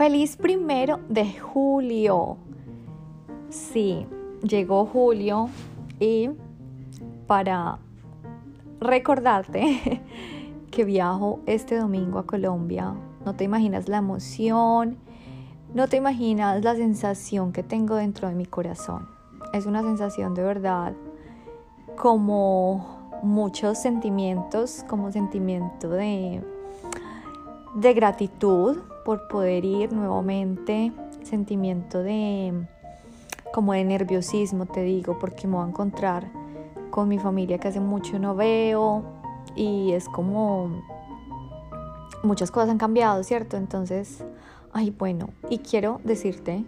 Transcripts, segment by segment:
Feliz primero de julio. Sí, llegó julio y para recordarte que viajo este domingo a Colombia, no te imaginas la emoción, no te imaginas la sensación que tengo dentro de mi corazón. Es una sensación de verdad como muchos sentimientos, como sentimiento de, de gratitud por poder ir nuevamente, sentimiento de como de nerviosismo, te digo, porque me voy a encontrar con mi familia que hace mucho no veo y es como muchas cosas han cambiado, ¿cierto? Entonces, ay, bueno, y quiero decirte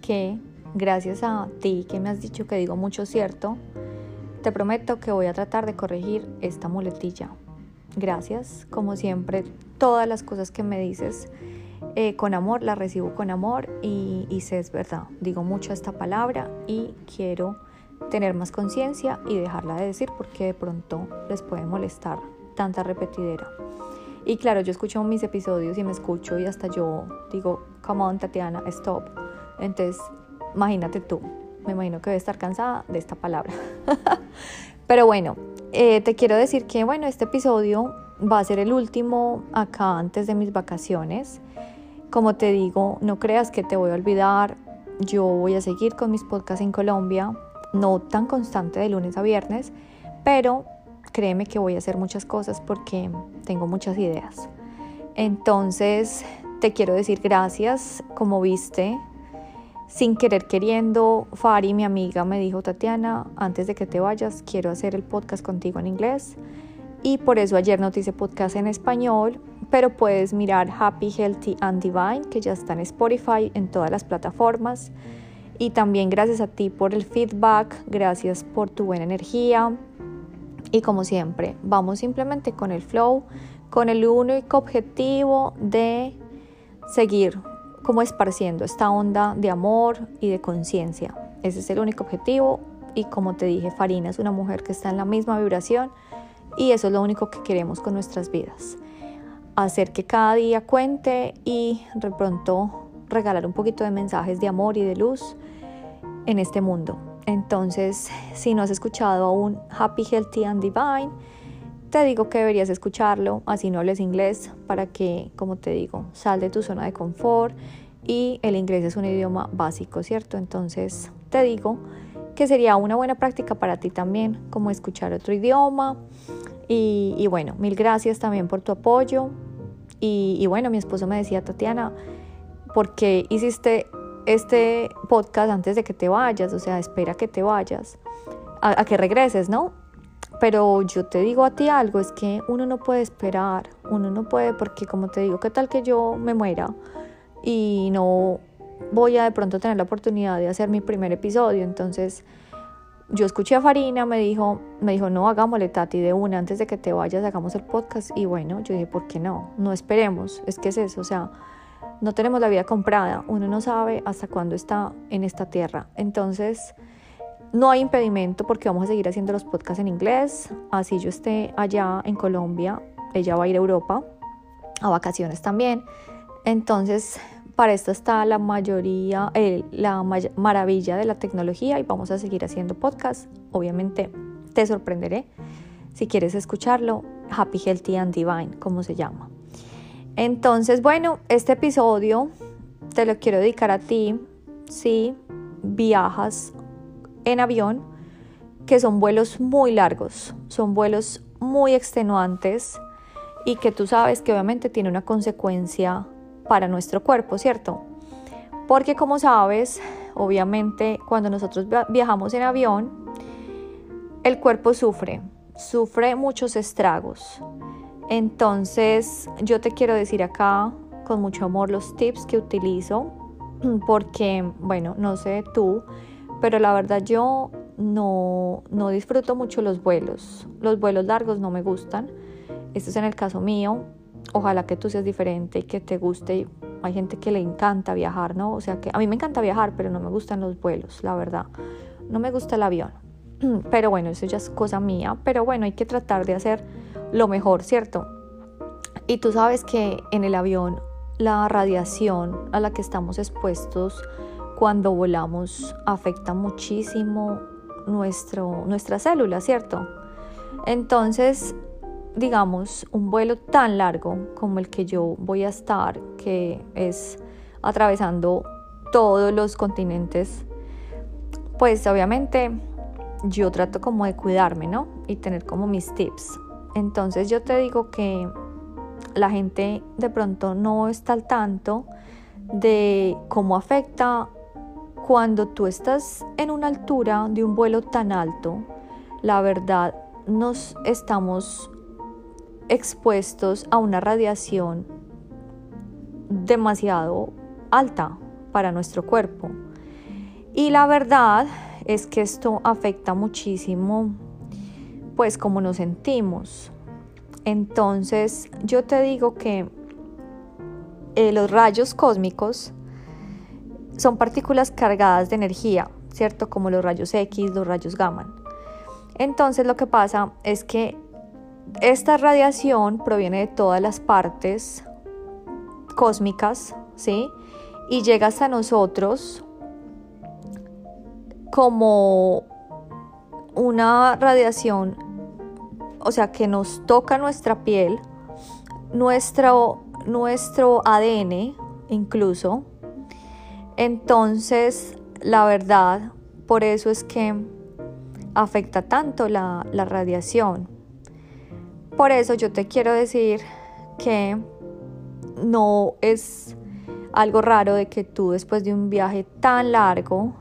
que gracias a ti que me has dicho que digo mucho cierto, te prometo que voy a tratar de corregir esta muletilla. Gracias, como siempre, todas las cosas que me dices eh, con amor, las recibo con amor y, y sé es verdad. Digo mucho esta palabra y quiero tener más conciencia y dejarla de decir porque de pronto les puede molestar tanta repetidera. Y claro, yo escucho mis episodios y me escucho y hasta yo digo, come on Tatiana, stop. Entonces, imagínate tú, me imagino que debe estar cansada de esta palabra. Pero bueno, eh, te quiero decir que bueno, este episodio va a ser el último acá antes de mis vacaciones. Como te digo, no creas que te voy a olvidar. Yo voy a seguir con mis podcasts en Colombia, no tan constante de lunes a viernes, pero créeme que voy a hacer muchas cosas porque tengo muchas ideas. Entonces, te quiero decir gracias, como viste, sin querer queriendo, Fari, mi amiga, me dijo, Tatiana, antes de que te vayas, quiero hacer el podcast contigo en inglés. Y por eso ayer no hice podcast en español, pero puedes mirar Happy, Healthy and Divine, que ya está en Spotify, en todas las plataformas. Y también gracias a ti por el feedback, gracias por tu buena energía. Y como siempre, vamos simplemente con el flow, con el único objetivo de seguir como esparciendo esta onda de amor y de conciencia. Ese es el único objetivo y como te dije, Farina es una mujer que está en la misma vibración y eso es lo único que queremos con nuestras vidas. Hacer que cada día cuente y de pronto regalar un poquito de mensajes de amor y de luz en este mundo. Entonces, si no has escuchado aún Happy, Healthy and Divine, te digo que deberías escucharlo, así no hables inglés, para que, como te digo, sal de tu zona de confort y el inglés es un idioma básico, ¿cierto? Entonces, te digo que sería una buena práctica para ti también, como escuchar otro idioma. Y, bueno, mil gracias también por tu apoyo. Y, bueno, mi esposo me decía, Tatiana, ¿por qué hiciste este podcast antes de que te vayas? O sea, espera que te vayas, a, a que regreses, ¿no? Pero yo te digo a ti algo, es que uno no puede esperar, uno no puede, porque como te digo, ¿qué tal que yo me muera y no voy a de pronto tener la oportunidad de hacer mi primer episodio? Entonces, yo escuché a Farina, me dijo, me dijo, no, hagámosle Tati de una, antes de que te vayas, hagamos el podcast. Y bueno, yo dije, ¿por qué no? No esperemos, es que es eso, o sea, no tenemos la vida comprada, uno no sabe hasta cuándo está en esta tierra. Entonces, no hay impedimento porque vamos a seguir haciendo los podcasts en inglés, así yo esté allá en Colombia, ella va a ir a Europa, a vacaciones también. Entonces, para esto está la mayoría, la maravilla de la tecnología y vamos a seguir haciendo podcasts. Obviamente te sorprenderé si quieres escucharlo. Happy, Healthy and Divine, como se llama. Entonces, bueno, este episodio te lo quiero dedicar a ti si viajas en avión, que son vuelos muy largos, son vuelos muy extenuantes y que tú sabes que obviamente tiene una consecuencia para nuestro cuerpo, ¿cierto? Porque como sabes, obviamente cuando nosotros viajamos en avión, el cuerpo sufre, sufre muchos estragos. Entonces yo te quiero decir acá con mucho amor los tips que utilizo, porque, bueno, no sé tú, pero la verdad yo no, no disfruto mucho los vuelos. Los vuelos largos no me gustan. Esto es en el caso mío. Ojalá que tú seas diferente y que te guste. Hay gente que le encanta viajar, ¿no? O sea que a mí me encanta viajar, pero no me gustan los vuelos, la verdad. No me gusta el avión. Pero bueno, eso ya es cosa mía. Pero bueno, hay que tratar de hacer lo mejor, ¿cierto? Y tú sabes que en el avión la radiación a la que estamos expuestos cuando volamos afecta muchísimo nuestro, nuestra célula, ¿cierto? Entonces, digamos, un vuelo tan largo como el que yo voy a estar, que es atravesando todos los continentes, pues obviamente yo trato como de cuidarme, ¿no? Y tener como mis tips. Entonces yo te digo que la gente de pronto no está al tanto de cómo afecta cuando tú estás en una altura de un vuelo tan alto. La verdad, nos estamos expuestos a una radiación demasiado alta para nuestro cuerpo. Y la verdad es que esto afecta muchísimo pues como nos sentimos. Entonces yo te digo que eh, los rayos cósmicos son partículas cargadas de energía, ¿cierto? Como los rayos X, los rayos gamma. Entonces lo que pasa es que esta radiación proviene de todas las partes cósmicas, ¿sí? Y llega hasta nosotros como una radiación, o sea, que nos toca nuestra piel, nuestro, nuestro ADN incluso. Entonces, la verdad, por eso es que afecta tanto la, la radiación. Por eso yo te quiero decir que no es algo raro de que tú después de un viaje tan largo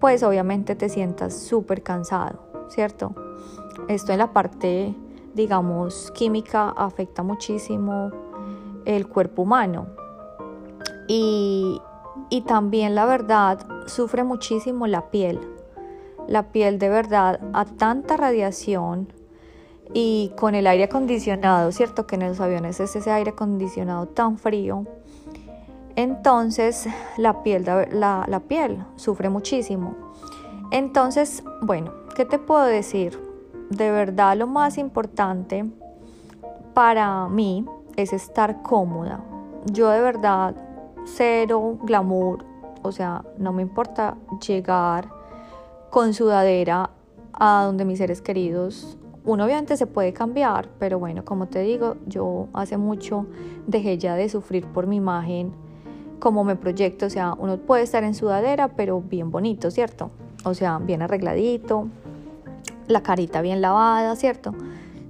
pues obviamente te sientas súper cansado, ¿cierto? Esto en la parte, digamos, química afecta muchísimo el cuerpo humano. Y, y también la verdad sufre muchísimo la piel. La piel de verdad a tanta radiación y con el aire acondicionado, ¿cierto? Que en los aviones es ese aire acondicionado tan frío entonces la piel, la, piel sufre muchísimo. Entonces, bueno, ¿qué te puedo decir? De verdad lo más importante para mí es estar cómoda. Yo de verdad cero glamour, o sea, no me importa llegar con sudadera a donde mis seres queridos. Uno obviamente se puede cambiar, pero bueno, como te digo, yo hace mucho dejé ya de sufrir por mi imagen como me proyecto, o sea, uno puede estar en sudadera, pero bien bonito, ¿cierto? O sea, bien arregladito, la carita bien lavada, ¿cierto?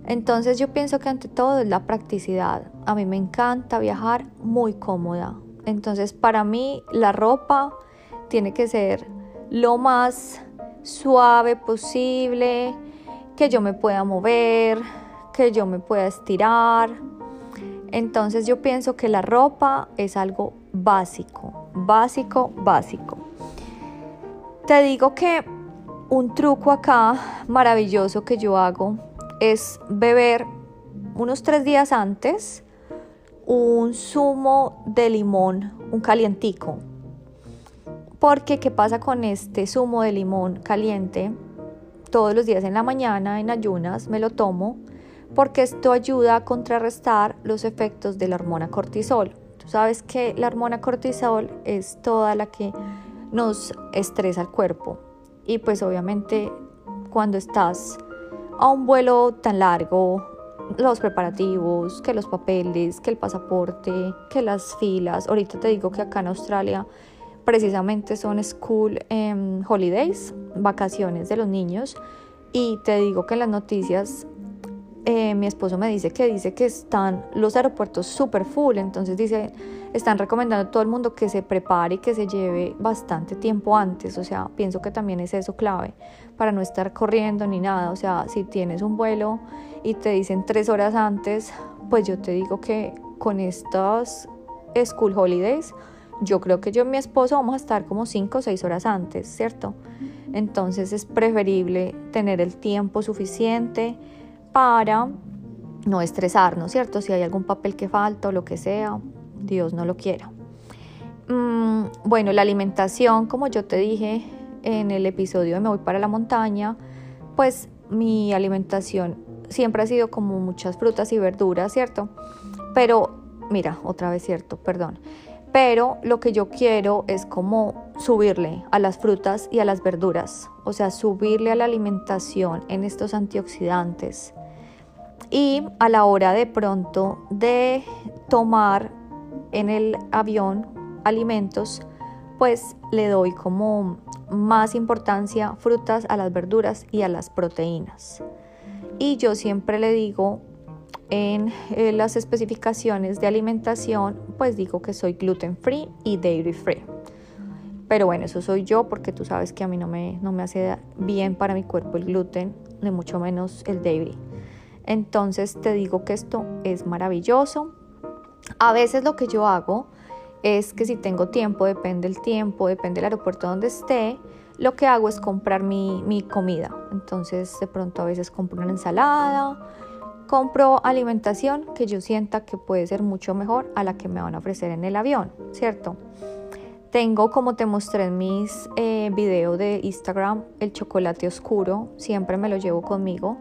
Entonces yo pienso que ante todo es la practicidad. A mí me encanta viajar muy cómoda. Entonces para mí la ropa tiene que ser lo más suave posible, que yo me pueda mover, que yo me pueda estirar. Entonces yo pienso que la ropa es algo básico, básico, básico. Te digo que un truco acá maravilloso que yo hago es beber unos tres días antes un zumo de limón, un calientico. Porque ¿qué pasa con este zumo de limón caliente? Todos los días en la mañana, en ayunas, me lo tomo porque esto ayuda a contrarrestar los efectos de la hormona cortisol sabes que la hormona cortisol es toda la que nos estresa el cuerpo. Y pues obviamente cuando estás a un vuelo tan largo, los preparativos, que los papeles, que el pasaporte, que las filas. Ahorita te digo que acá en Australia precisamente son school em, holidays, vacaciones de los niños. Y te digo que las noticias eh, mi esposo me dice que dice que están los aeropuertos súper full, entonces dice, están recomendando a todo el mundo que se prepare y que se lleve bastante tiempo antes, o sea, pienso que también es eso clave para no estar corriendo ni nada, o sea, si tienes un vuelo y te dicen tres horas antes, pues yo te digo que con estas school holidays, yo creo que yo y mi esposo vamos a estar como cinco o seis horas antes, ¿cierto? Entonces es preferible tener el tiempo suficiente para no estresarnos, ¿cierto? Si hay algún papel que falta o lo que sea, Dios no lo quiera. Mm, bueno, la alimentación, como yo te dije en el episodio de Me voy para la montaña, pues mi alimentación siempre ha sido como muchas frutas y verduras, ¿cierto? Pero mira, otra vez cierto, perdón. Pero lo que yo quiero es como subirle a las frutas y a las verduras, o sea, subirle a la alimentación en estos antioxidantes. Y a la hora de pronto de tomar en el avión alimentos, pues le doy como más importancia frutas a las verduras y a las proteínas. Y yo siempre le digo en eh, las especificaciones de alimentación, pues digo que soy gluten free y dairy free. Pero bueno, eso soy yo porque tú sabes que a mí no me, no me hace bien para mi cuerpo el gluten, ni mucho menos el dairy. Entonces te digo que esto es maravilloso. A veces lo que yo hago es que si tengo tiempo, depende del tiempo, depende del aeropuerto donde esté, lo que hago es comprar mi, mi comida. Entonces de pronto a veces compro una ensalada, compro alimentación que yo sienta que puede ser mucho mejor a la que me van a ofrecer en el avión, ¿cierto? Tengo, como te mostré en mis eh, videos de Instagram, el chocolate oscuro, siempre me lo llevo conmigo,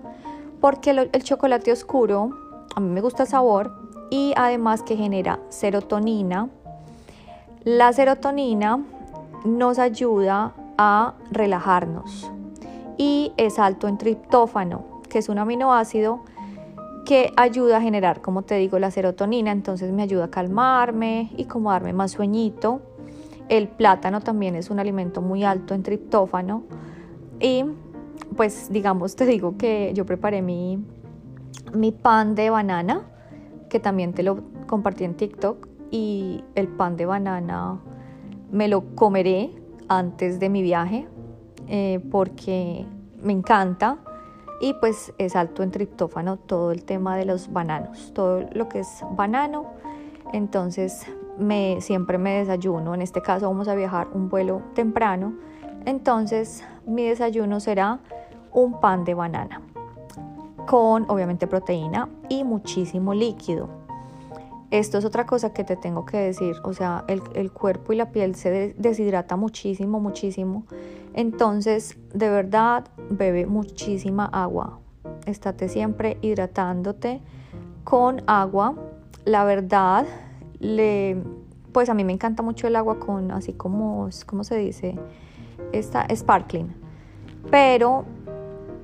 porque el chocolate oscuro, a mí me gusta el sabor y además que genera serotonina. La serotonina nos ayuda a relajarnos y es alto en triptófano, que es un aminoácido que ayuda a generar, como te digo, la serotonina, entonces me ayuda a calmarme y como darme más sueñito. El plátano también es un alimento muy alto en triptófano y pues digamos te digo que yo preparé mi, mi pan de banana, que también te lo compartí en TikTok y el pan de banana me lo comeré antes de mi viaje eh, porque me encanta y pues es alto en triptófano todo el tema de los bananos, todo lo que es banano. Entonces me, siempre me desayuno, en este caso vamos a viajar un vuelo temprano, entonces mi desayuno será un pan de banana con obviamente proteína y muchísimo líquido. Esto es otra cosa que te tengo que decir, o sea, el, el cuerpo y la piel se deshidrata muchísimo, muchísimo entonces, de verdad, bebe muchísima agua. Estate siempre hidratándote con agua. La verdad, le, pues a mí me encanta mucho el agua con, así como, ¿cómo se dice? Esta sparkling. Pero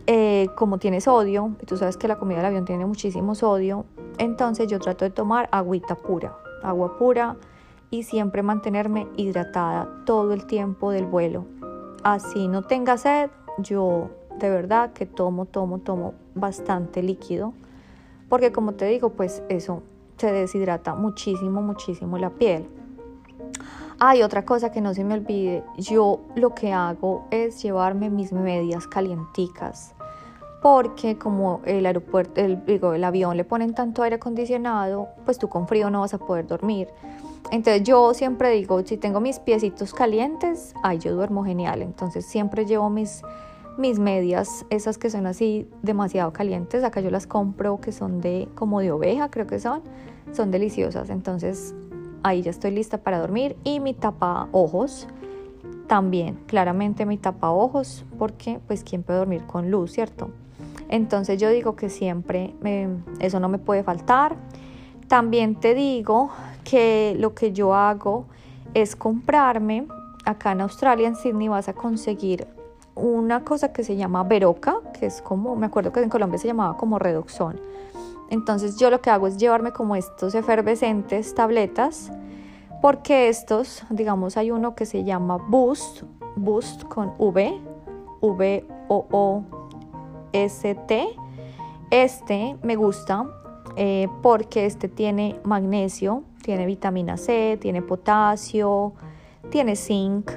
eh, como tiene sodio, y tú sabes que la comida del avión tiene muchísimo sodio, entonces yo trato de tomar agüita pura, agua pura y siempre mantenerme hidratada todo el tiempo del vuelo así no tenga sed, yo de verdad que tomo, tomo, tomo bastante líquido, porque como te digo, pues eso se deshidrata muchísimo, muchísimo la piel. Hay otra cosa que no se me olvide, yo lo que hago es llevarme mis medias calienticas, porque como el aeropuerto, el, digo, el avión le ponen tanto aire acondicionado, pues tú con frío no vas a poder dormir. Entonces yo siempre digo, si tengo mis piecitos calientes, ay, yo duermo genial. Entonces siempre llevo mis, mis medias, esas que son así demasiado calientes. Acá yo las compro que son de como de oveja, creo que son. Son deliciosas. Entonces ahí ya estoy lista para dormir. Y mi tapa ojos también, claramente mi tapa ojos, porque pues quién puede dormir con luz, ¿cierto? Entonces yo digo que siempre eso no me puede faltar. También te digo que lo que yo hago es comprarme, acá en Australia, en Sydney, vas a conseguir una cosa que se llama Veroca, que es como, me acuerdo que en Colombia se llamaba como Redoxón. Entonces yo lo que hago es llevarme como estos efervescentes tabletas, porque estos, digamos, hay uno que se llama Boost, Boost con V, V O O S T. Este me gusta eh, porque este tiene magnesio, tiene vitamina C, tiene potasio, tiene zinc.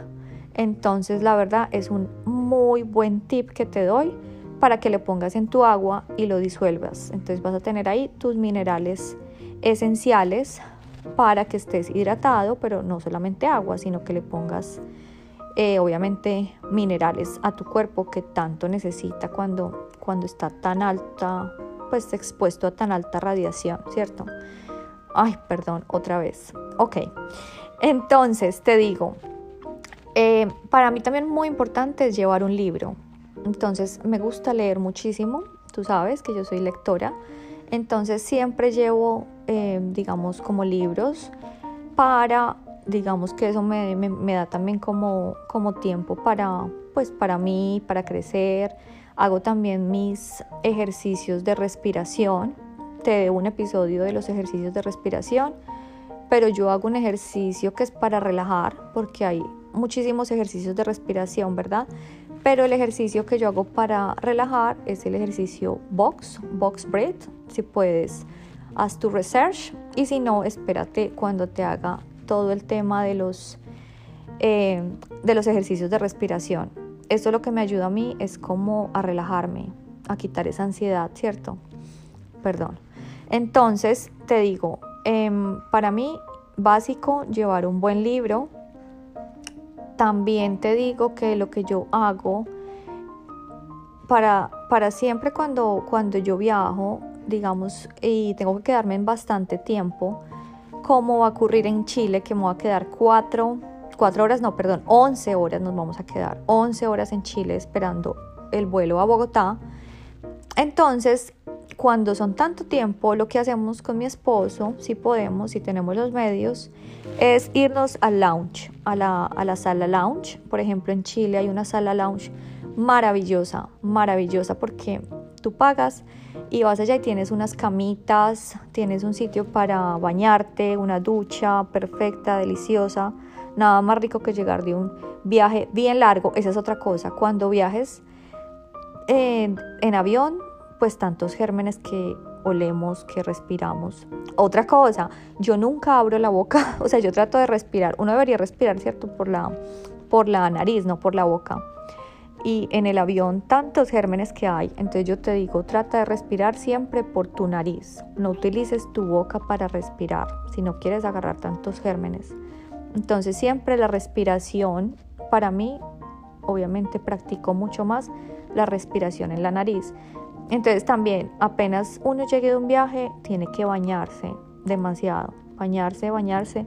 Entonces la verdad es un muy buen tip que te doy para que le pongas en tu agua y lo disuelvas. Entonces vas a tener ahí tus minerales esenciales para que estés hidratado, pero no solamente agua, sino que le pongas eh, obviamente minerales a tu cuerpo que tanto necesita cuando, cuando está tan alta pues expuesto a tan alta radiación, ¿cierto? Ay, perdón, otra vez. Ok, entonces te digo, eh, para mí también muy importante es llevar un libro. Entonces me gusta leer muchísimo, tú sabes que yo soy lectora. Entonces siempre llevo, eh, digamos, como libros para, digamos que eso me, me, da también como, como tiempo para, pues, para mí, para crecer. Hago también mis ejercicios de respiración. Te debo un episodio de los ejercicios de respiración, pero yo hago un ejercicio que es para relajar, porque hay muchísimos ejercicios de respiración, ¿verdad? Pero el ejercicio que yo hago para relajar es el ejercicio box, box breath. Si puedes, haz tu research y si no, espérate cuando te haga todo el tema de los, eh, de los ejercicios de respiración. Esto lo que me ayuda a mí es como a relajarme, a quitar esa ansiedad, ¿cierto? Perdón. Entonces, te digo, em, para mí, básico, llevar un buen libro, también te digo que lo que yo hago para, para siempre cuando, cuando yo viajo, digamos, y tengo que quedarme en bastante tiempo, como va a ocurrir en Chile, que me voy a quedar cuatro, cuatro horas, no, perdón, once horas nos vamos a quedar, once horas en Chile esperando el vuelo a Bogotá. Entonces, cuando son tanto tiempo, lo que hacemos con mi esposo, si podemos, si tenemos los medios, es irnos al lounge, a la, a la sala lounge. Por ejemplo, en Chile hay una sala lounge maravillosa, maravillosa, porque tú pagas y vas allá y tienes unas camitas, tienes un sitio para bañarte, una ducha perfecta, deliciosa. Nada más rico que llegar de un viaje bien largo. Esa es otra cosa. Cuando viajes en, en avión, pues tantos gérmenes que olemos, que respiramos. Otra cosa, yo nunca abro la boca, o sea, yo trato de respirar. Uno debería respirar, ¿cierto? Por la, por la nariz, no por la boca. Y en el avión tantos gérmenes que hay, entonces yo te digo, trata de respirar siempre por tu nariz. No utilices tu boca para respirar si no quieres agarrar tantos gérmenes. Entonces siempre la respiración, para mí, obviamente practico mucho más la respiración en la nariz. Entonces también apenas uno llegue de un viaje tiene que bañarse demasiado, bañarse, bañarse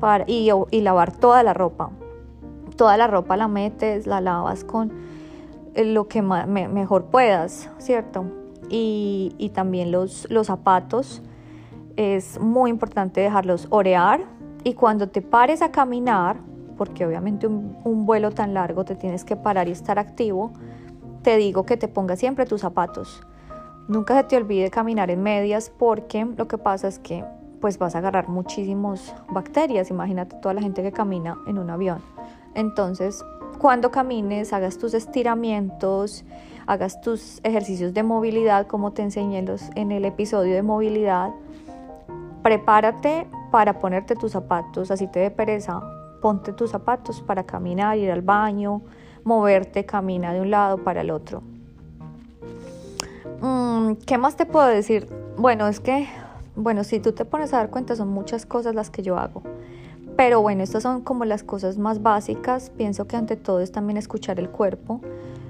para, y, lavar toda la ropa. Toda la ropa la metes, la lavas con lo que mejor puedas, ¿cierto? Y, también los, zapatos, es muy importante dejarlos orear y cuando te pares a caminar, porque obviamente un vuelo tan largo te tienes que parar y estar activo, te digo que te pongas siempre tus zapatos. Nunca se te olvide caminar en medias porque lo que pasa es que pues vas a agarrar muchísimas bacterias. Imagínate toda la gente que camina en un avión. Entonces, cuando camines, hagas tus estiramientos, hagas tus ejercicios de movilidad como te enseñé en el episodio de movilidad. Prepárate para ponerte tus zapatos, así te dé pereza. Ponte tus zapatos para caminar, ir al baño, moverte, camina de un lado para el otro. Mm, ¿Qué más te puedo decir? Bueno, es que, bueno, si tú te pones a dar cuenta, son muchas cosas las que yo hago. Pero bueno, estas son como las cosas más básicas. Pienso que ante todo es también escuchar el cuerpo.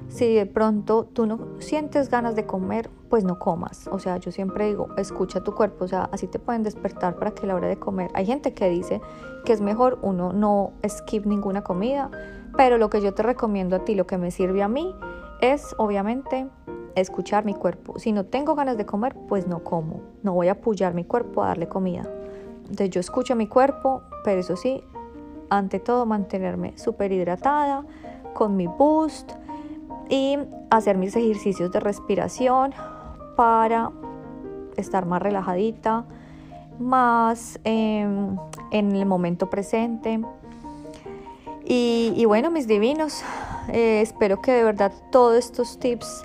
Si de pronto tú no sientes ganas de comer, pues no comas. O sea, yo siempre digo, escucha tu cuerpo. O sea, así te pueden despertar para que la hora de comer. Hay gente que dice que es mejor uno no skip ninguna comida pero lo que yo te recomiendo a ti, lo que me sirve a mí, es obviamente escuchar mi cuerpo. Si no tengo ganas de comer, pues no como. No voy a apoyar mi cuerpo a darle comida. Entonces yo escucho mi cuerpo, pero eso sí, ante todo mantenerme súper hidratada, con mi boost y hacer mis ejercicios de respiración para estar más relajadita, más em, en el momento presente. Y, bueno, mis divinos, eh, espero que de verdad todos estos tips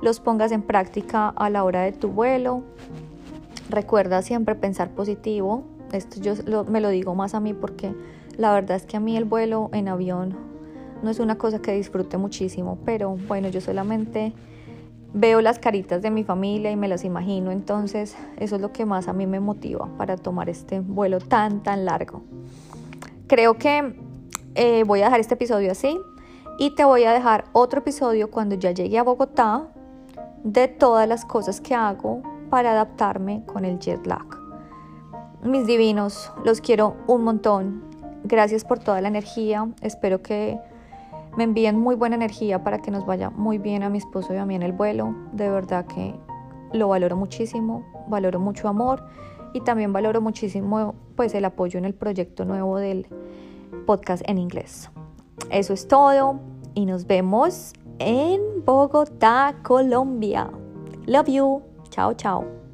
los pongas en práctica a la hora de tu vuelo. Recuerda siempre pensar positivo. Esto yo me lo digo más a mí porque la verdad es que a mí el vuelo en avión no es una cosa que disfrute muchísimo, pero bueno, yo solamente veo las caritas de mi familia y me las imagino, entonces eso es lo que más a mí me motiva para tomar este vuelo tan, tan largo. Creo que eh, voy a dejar este episodio así y te voy a dejar otro episodio cuando ya llegue a Bogotá de todas las cosas que hago para adaptarme con el jet lag. Mis divinos, los quiero un montón. Gracias por toda la energía. Espero que me envíen muy buena energía para que nos vaya muy bien a mi esposo y a mí en el vuelo. De verdad que lo valoro muchísimo, valoro mucho amor y también valoro muchísimo pues el apoyo en el proyecto nuevo del podcast en inglés. Eso es todo y nos vemos en Bogotá, Colombia. Love you. Chao, chao.